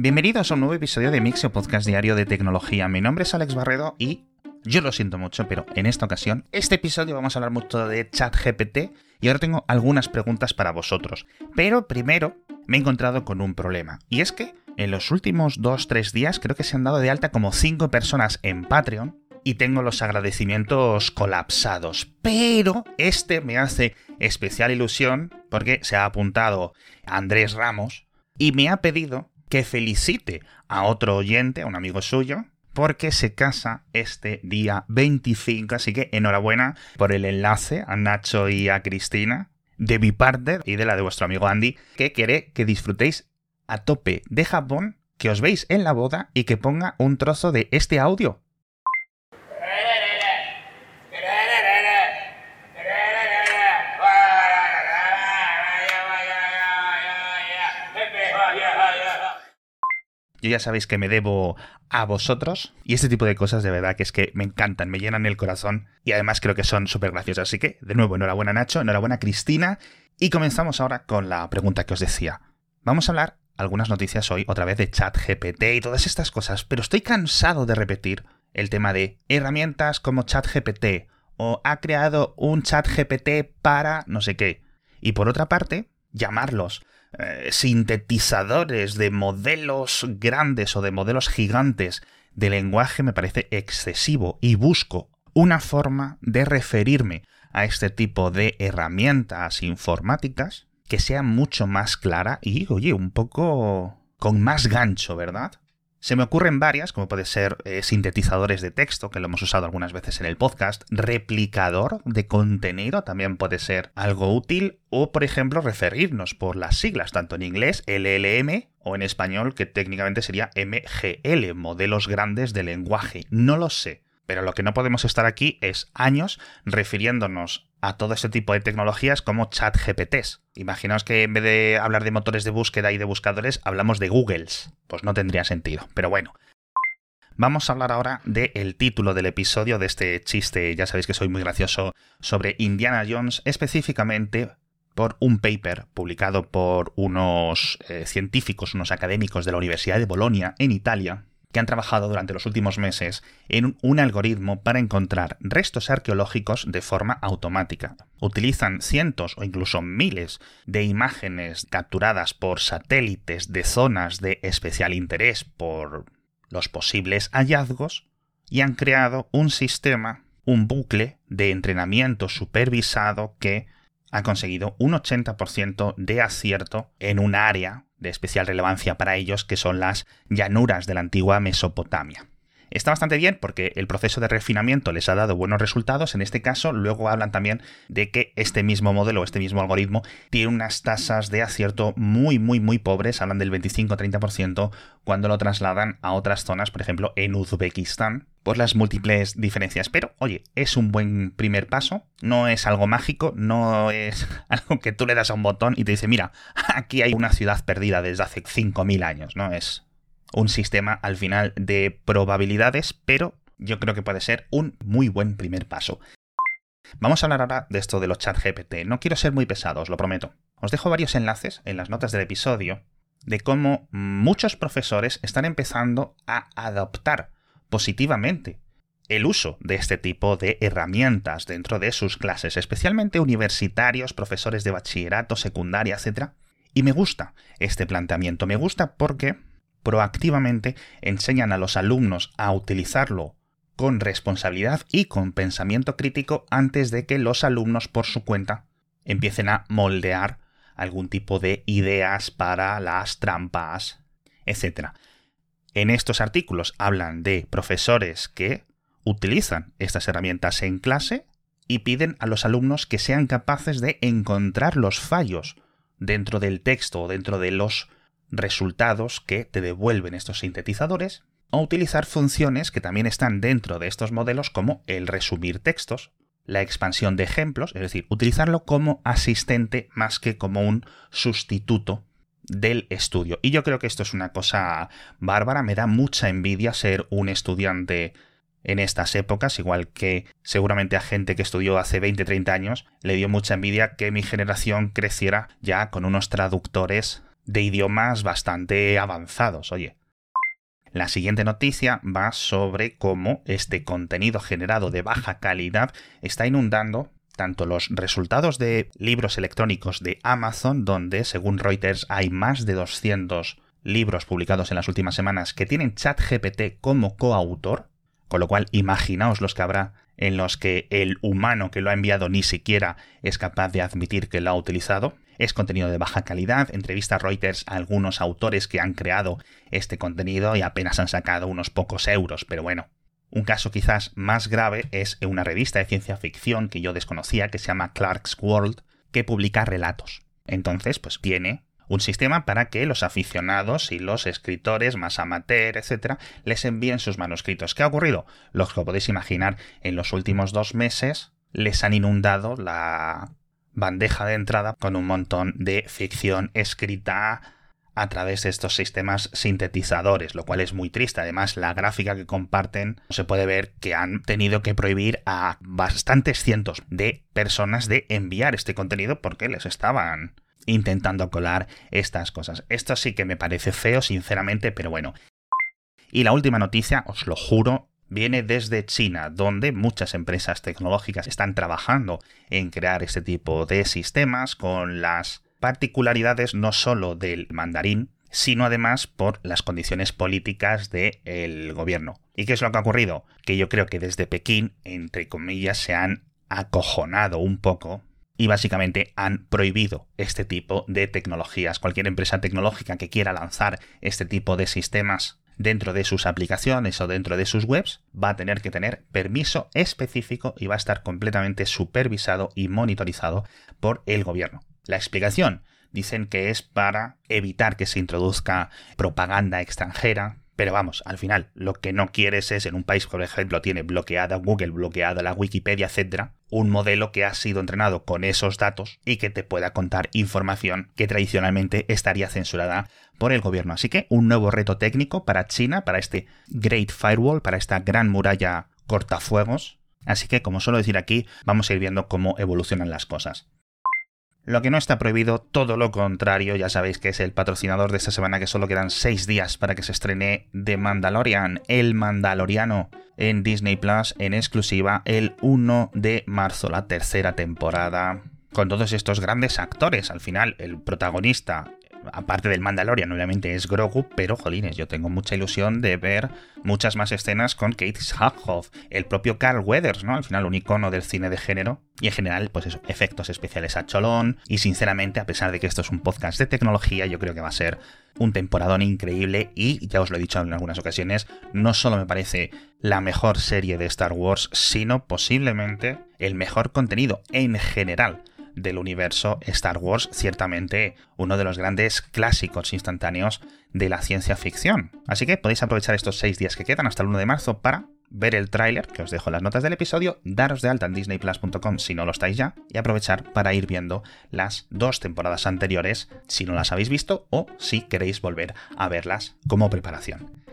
Bienvenidos a un nuevo episodio de Mixio Podcast Diario de Tecnología. Mi nombre es Alex Barredo y yo lo siento mucho, pero en esta ocasión, este episodio vamos a hablar mucho de ChatGPT y ahora tengo algunas preguntas para vosotros. Pero primero me he encontrado con un problema. Y es que en los últimos 2-3 días creo que se han dado de alta como 5 personas en Patreon y tengo los agradecimientos colapsados. Pero este me hace especial ilusión porque se ha apuntado Andrés Ramos y me ha pedido que felicite a otro oyente, a un amigo suyo, porque se casa este día 25. Así que enhorabuena por el enlace a Nacho y a Cristina, de mi parte y de la de vuestro amigo Andy, que quiere que disfrutéis a tope de Japón, que os veis en la boda y que ponga un trozo de este audio. Yo ya sabéis que me debo a vosotros y este tipo de cosas de verdad que es que me encantan, me llenan el corazón y además creo que son súper graciosas. Así que, de nuevo, enhorabuena Nacho, enhorabuena Cristina y comenzamos ahora con la pregunta que os decía. Vamos a hablar algunas noticias hoy otra vez de ChatGPT y todas estas cosas, pero estoy cansado de repetir el tema de herramientas como ChatGPT o ha creado un ChatGPT para no sé qué. Y por otra parte, llamarlos eh, sintetizadores de modelos grandes o de modelos gigantes de lenguaje me parece excesivo y busco una forma de referirme a este tipo de herramientas informáticas que sea mucho más clara y, oye, un poco con más gancho, ¿verdad? Se me ocurren varias, como puede ser eh, sintetizadores de texto, que lo hemos usado algunas veces en el podcast, replicador de contenido también puede ser algo útil, o por ejemplo referirnos por las siglas, tanto en inglés LLM o en español que técnicamente sería MGL, modelos grandes de lenguaje. No lo sé. Pero lo que no podemos estar aquí es años refiriéndonos a todo este tipo de tecnologías como chat GPTs. Imaginaos que en vez de hablar de motores de búsqueda y de buscadores, hablamos de Googles. Pues no tendría sentido. Pero bueno. Vamos a hablar ahora del título del episodio de este chiste, ya sabéis que soy muy gracioso, sobre Indiana Jones, específicamente por un paper publicado por unos eh, científicos, unos académicos de la Universidad de Bolonia, en Italia, que han trabajado durante los últimos meses en un algoritmo para encontrar restos arqueológicos de forma automática. Utilizan cientos o incluso miles de imágenes capturadas por satélites de zonas de especial interés por los posibles hallazgos y han creado un sistema, un bucle de entrenamiento supervisado que ha conseguido un 80% de acierto en un área de especial relevancia para ellos, que son las llanuras de la antigua Mesopotamia. Está bastante bien porque el proceso de refinamiento les ha dado buenos resultados. En este caso, luego hablan también de que este mismo modelo, este mismo algoritmo, tiene unas tasas de acierto muy, muy, muy pobres. Hablan del 25-30% cuando lo trasladan a otras zonas, por ejemplo, en Uzbekistán, por las múltiples diferencias. Pero, oye, es un buen primer paso. No es algo mágico, no es algo que tú le das a un botón y te dice, mira, aquí hay una ciudad perdida desde hace 5.000 años, ¿no? Es un sistema al final de probabilidades, pero yo creo que puede ser un muy buen primer paso. Vamos a hablar ahora de esto de los chat GPT. No quiero ser muy pesado, os lo prometo. Os dejo varios enlaces en las notas del episodio de cómo muchos profesores están empezando a adoptar positivamente el uso de este tipo de herramientas dentro de sus clases, especialmente universitarios, profesores de bachillerato, secundaria, etc. Y me gusta este planteamiento, me gusta porque proactivamente enseñan a los alumnos a utilizarlo con responsabilidad y con pensamiento crítico antes de que los alumnos por su cuenta empiecen a moldear algún tipo de ideas para las trampas, etc. En estos artículos hablan de profesores que utilizan estas herramientas en clase y piden a los alumnos que sean capaces de encontrar los fallos dentro del texto o dentro de los resultados que te devuelven estos sintetizadores, o utilizar funciones que también están dentro de estos modelos como el resumir textos, la expansión de ejemplos, es decir, utilizarlo como asistente más que como un sustituto del estudio. Y yo creo que esto es una cosa bárbara, me da mucha envidia ser un estudiante en estas épocas, igual que seguramente a gente que estudió hace 20, 30 años, le dio mucha envidia que mi generación creciera ya con unos traductores de idiomas bastante avanzados, oye. La siguiente noticia va sobre cómo este contenido generado de baja calidad está inundando tanto los resultados de libros electrónicos de Amazon, donde según Reuters hay más de 200 libros publicados en las últimas semanas que tienen ChatGPT como coautor, con lo cual imaginaos los que habrá en los que el humano que lo ha enviado ni siquiera es capaz de admitir que lo ha utilizado. Es contenido de baja calidad, entrevista a Reuters a algunos autores que han creado este contenido y apenas han sacado unos pocos euros, pero bueno. Un caso quizás más grave es una revista de ciencia ficción que yo desconocía que se llama Clark's World, que publica relatos. Entonces, pues tiene un sistema para que los aficionados y los escritores más amateur, etcétera, les envíen sus manuscritos. ¿Qué ha ocurrido? Los que podéis imaginar, en los últimos dos meses les han inundado la bandeja de entrada con un montón de ficción escrita a través de estos sistemas sintetizadores, lo cual es muy triste. Además, la gráfica que comparten se puede ver que han tenido que prohibir a bastantes cientos de personas de enviar este contenido porque les estaban intentando colar estas cosas. Esto sí que me parece feo, sinceramente, pero bueno. Y la última noticia, os lo juro, viene desde China, donde muchas empresas tecnológicas están trabajando en crear este tipo de sistemas con las particularidades no solo del mandarín, sino además por las condiciones políticas del gobierno. ¿Y qué es lo que ha ocurrido? Que yo creo que desde Pekín, entre comillas, se han acojonado un poco y básicamente han prohibido este tipo de tecnologías. Cualquier empresa tecnológica que quiera lanzar este tipo de sistemas dentro de sus aplicaciones o dentro de sus webs va a tener que tener permiso específico y va a estar completamente supervisado y monitorizado por el gobierno. La explicación dicen que es para evitar que se introduzca propaganda extranjera, pero vamos, al final, lo que no quieres es, en un país, por ejemplo, tiene bloqueada Google, bloqueada la Wikipedia, etcétera, un modelo que ha sido entrenado con esos datos y que te pueda contar información que tradicionalmente estaría censurada por el gobierno. Así que un nuevo reto técnico para China, para este Great Firewall, para esta gran muralla cortafuegos. Así que, como suelo decir aquí, vamos a ir viendo cómo evolucionan las cosas. Lo que no está prohibido, todo lo contrario, ya sabéis que es el patrocinador de esta semana que solo quedan 6 días para que se estrene The Mandalorian, el Mandaloriano, en Disney Plus en exclusiva el 1 de marzo, la tercera temporada. Con todos estos grandes actores, al final el protagonista aparte del Mandalorian, obviamente es Grogu, pero jolines, yo tengo mucha ilusión de ver muchas más escenas con Kate Sackhoff, el propio Carl Weathers, ¿no? Al final, un icono del cine de género. Y en general, pues eso, efectos especiales a cholón. Y sinceramente, a pesar de que esto es un podcast de tecnología, yo creo que va a ser un temporadón increíble. Y ya os lo he dicho en algunas ocasiones, no solo me parece la mejor serie de Star Wars, sino posiblemente el mejor contenido en general del universo Star Wars, ciertamente uno de los grandes clásicos instantáneos de la ciencia ficción. Así que podéis aprovechar estos seis días que quedan hasta el 1 de marzo para ver el tráiler, que os dejo en las notas del episodio, daros de alta en disneyplus.com si no lo estáis ya, y aprovechar para ir viendo las dos temporadas anteriores si no las habéis visto o si queréis volver a verlas como preparación.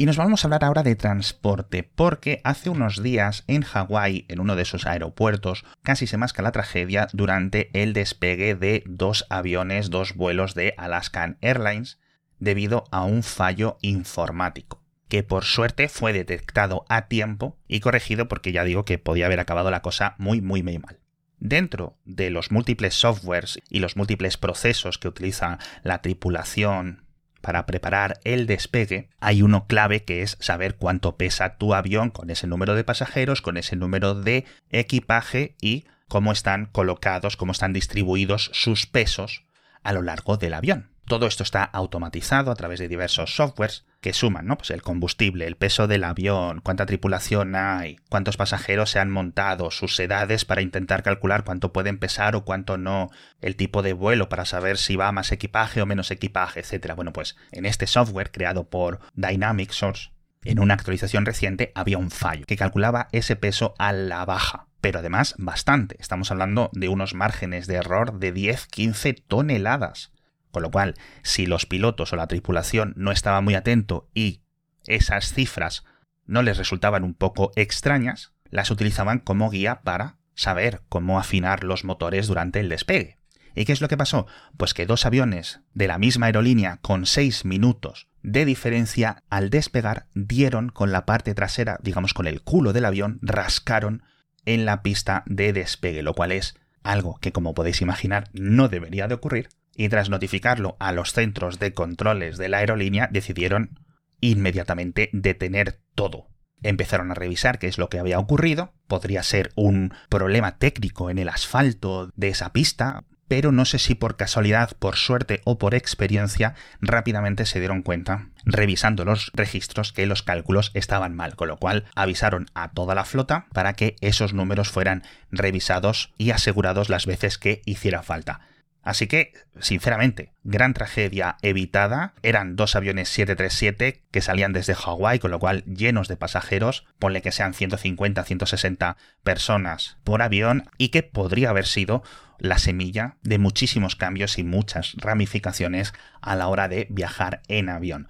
Y nos vamos a hablar ahora de transporte, porque hace unos días en Hawái, en uno de esos aeropuertos, casi se masca la tragedia durante el despegue de dos aviones, dos vuelos de Alaskan Airlines, debido a un fallo informático que por suerte fue detectado a tiempo y corregido porque ya digo que podía haber acabado la cosa muy muy muy mal. Dentro de los múltiples softwares y los múltiples procesos que utiliza la tripulación para preparar el despegue, hay uno clave que es saber cuánto pesa tu avión con ese número de pasajeros, con ese número de equipaje y cómo están colocados, cómo están distribuidos sus pesos a lo largo del avión. Todo esto está automatizado a través de diversos softwares que suman, ¿no? Pues el combustible, el peso del avión, cuánta tripulación hay, cuántos pasajeros se han montado, sus edades para intentar calcular cuánto pueden pesar o cuánto no, el tipo de vuelo para saber si va más equipaje o menos equipaje, etcétera. Bueno, pues en este software creado por Dynamic Source, en una actualización reciente había un fallo que calculaba ese peso a la baja. Pero además bastante. Estamos hablando de unos márgenes de error de 10-15 toneladas. Con lo cual, si los pilotos o la tripulación no estaban muy atentos y esas cifras no les resultaban un poco extrañas, las utilizaban como guía para saber cómo afinar los motores durante el despegue. ¿Y qué es lo que pasó? Pues que dos aviones de la misma aerolínea con seis minutos de diferencia al despegar dieron con la parte trasera, digamos con el culo del avión, rascaron en la pista de despegue, lo cual es algo que como podéis imaginar no debería de ocurrir, y tras notificarlo a los centros de controles de la aerolínea decidieron inmediatamente detener todo. Empezaron a revisar qué es lo que había ocurrido, podría ser un problema técnico en el asfalto de esa pista, pero no sé si por casualidad, por suerte o por experiencia, rápidamente se dieron cuenta, revisando los registros, que los cálculos estaban mal, con lo cual avisaron a toda la flota para que esos números fueran revisados y asegurados las veces que hiciera falta. Así que, sinceramente, gran tragedia evitada. Eran dos aviones 737 que salían desde Hawái, con lo cual llenos de pasajeros, ponle que sean 150, 160 personas por avión, y que podría haber sido la semilla de muchísimos cambios y muchas ramificaciones a la hora de viajar en avión.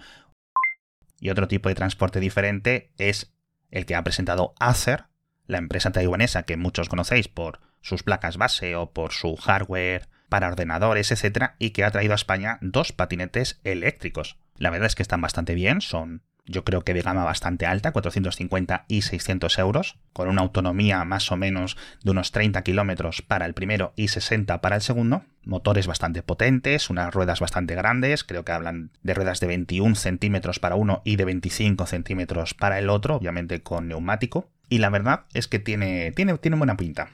Y otro tipo de transporte diferente es el que ha presentado Acer, la empresa taiwanesa que muchos conocéis por sus placas base o por su hardware para ordenadores, etcétera, y que ha traído a España dos patinetes eléctricos. La verdad es que están bastante bien, son yo creo que de gama bastante alta, 450 y 600 euros, con una autonomía más o menos de unos 30 kilómetros para el primero y 60 para el segundo, motores bastante potentes, unas ruedas bastante grandes, creo que hablan de ruedas de 21 centímetros para uno y de 25 centímetros para el otro, obviamente con neumático, y la verdad es que tiene, tiene, tiene buena pinta.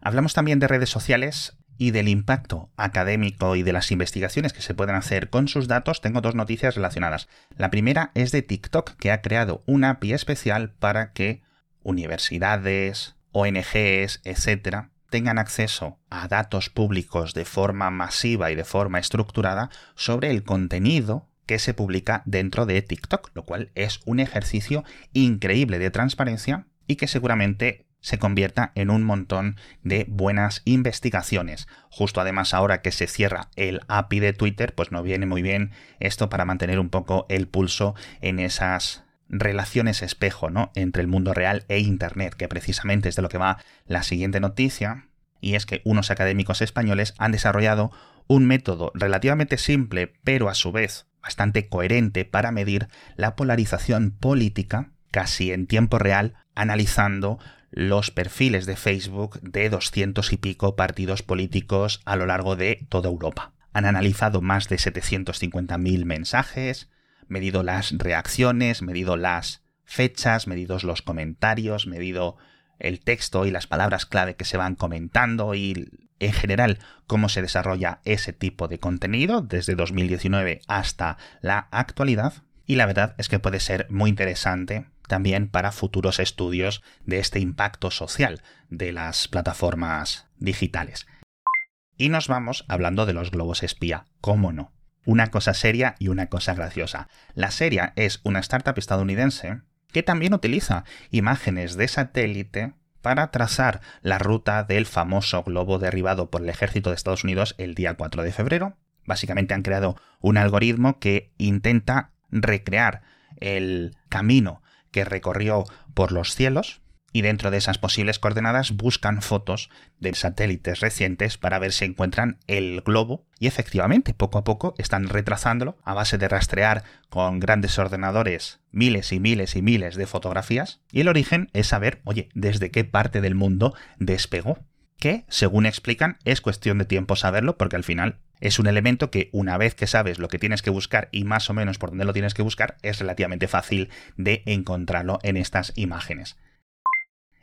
Hablamos también de redes sociales y del impacto académico y de las investigaciones que se pueden hacer con sus datos, tengo dos noticias relacionadas. La primera es de TikTok, que ha creado una API especial para que universidades, ONGs, etcétera, tengan acceso a datos públicos de forma masiva y de forma estructurada sobre el contenido que se publica dentro de TikTok, lo cual es un ejercicio increíble de transparencia y que seguramente se convierta en un montón de buenas investigaciones. Justo además ahora que se cierra el API de Twitter, pues no viene muy bien esto para mantener un poco el pulso en esas relaciones espejo, ¿no? entre el mundo real e internet, que precisamente es de lo que va la siguiente noticia, y es que unos académicos españoles han desarrollado un método relativamente simple, pero a su vez bastante coherente para medir la polarización política casi en tiempo real, analizando los perfiles de Facebook de doscientos y pico partidos políticos a lo largo de toda Europa. Han analizado más de 750.000 mensajes, medido las reacciones, medido las fechas, medidos los comentarios, medido el texto y las palabras clave que se van comentando y en general cómo se desarrolla ese tipo de contenido desde 2019 hasta la actualidad. Y la verdad es que puede ser muy interesante también para futuros estudios de este impacto social de las plataformas digitales. Y nos vamos hablando de los globos espía, ¿cómo no? Una cosa seria y una cosa graciosa. La seria es una startup estadounidense que también utiliza imágenes de satélite para trazar la ruta del famoso globo derribado por el ejército de Estados Unidos el día 4 de febrero. Básicamente han creado un algoritmo que intenta recrear el camino que recorrió por los cielos y dentro de esas posibles coordenadas buscan fotos de satélites recientes para ver si encuentran el globo. Y efectivamente poco a poco están retrazándolo a base de rastrear con grandes ordenadores miles y miles y miles de fotografías. Y el origen es saber, oye, desde qué parte del mundo despegó que, según explican, es cuestión de tiempo saberlo porque al final es un elemento que una vez que sabes lo que tienes que buscar y más o menos por dónde lo tienes que buscar, es relativamente fácil de encontrarlo en estas imágenes.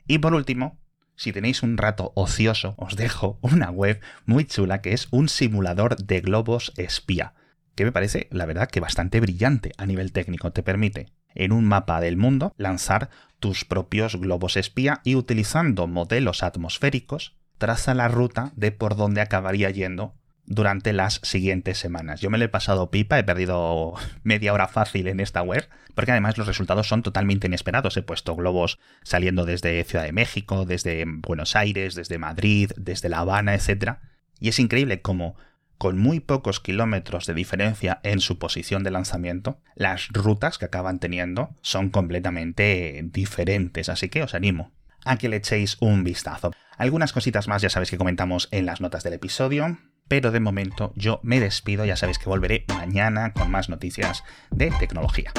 Y por último, si tenéis un rato ocioso, os dejo una web muy chula que es un simulador de globos espía, que me parece, la verdad, que bastante brillante a nivel técnico. Te permite, en un mapa del mundo, lanzar tus propios globos espía y utilizando modelos atmosféricos, traza la ruta de por dónde acabaría yendo durante las siguientes semanas. Yo me lo he pasado pipa, he perdido media hora fácil en esta web, porque además los resultados son totalmente inesperados. He puesto globos saliendo desde Ciudad de México, desde Buenos Aires, desde Madrid, desde La Habana, etc. Y es increíble cómo, con muy pocos kilómetros de diferencia en su posición de lanzamiento, las rutas que acaban teniendo son completamente diferentes. Así que os animo a que le echéis un vistazo. Algunas cositas más ya sabéis que comentamos en las notas del episodio pero de momento yo me despido, ya sabéis que volveré mañana con más noticias de tecnología.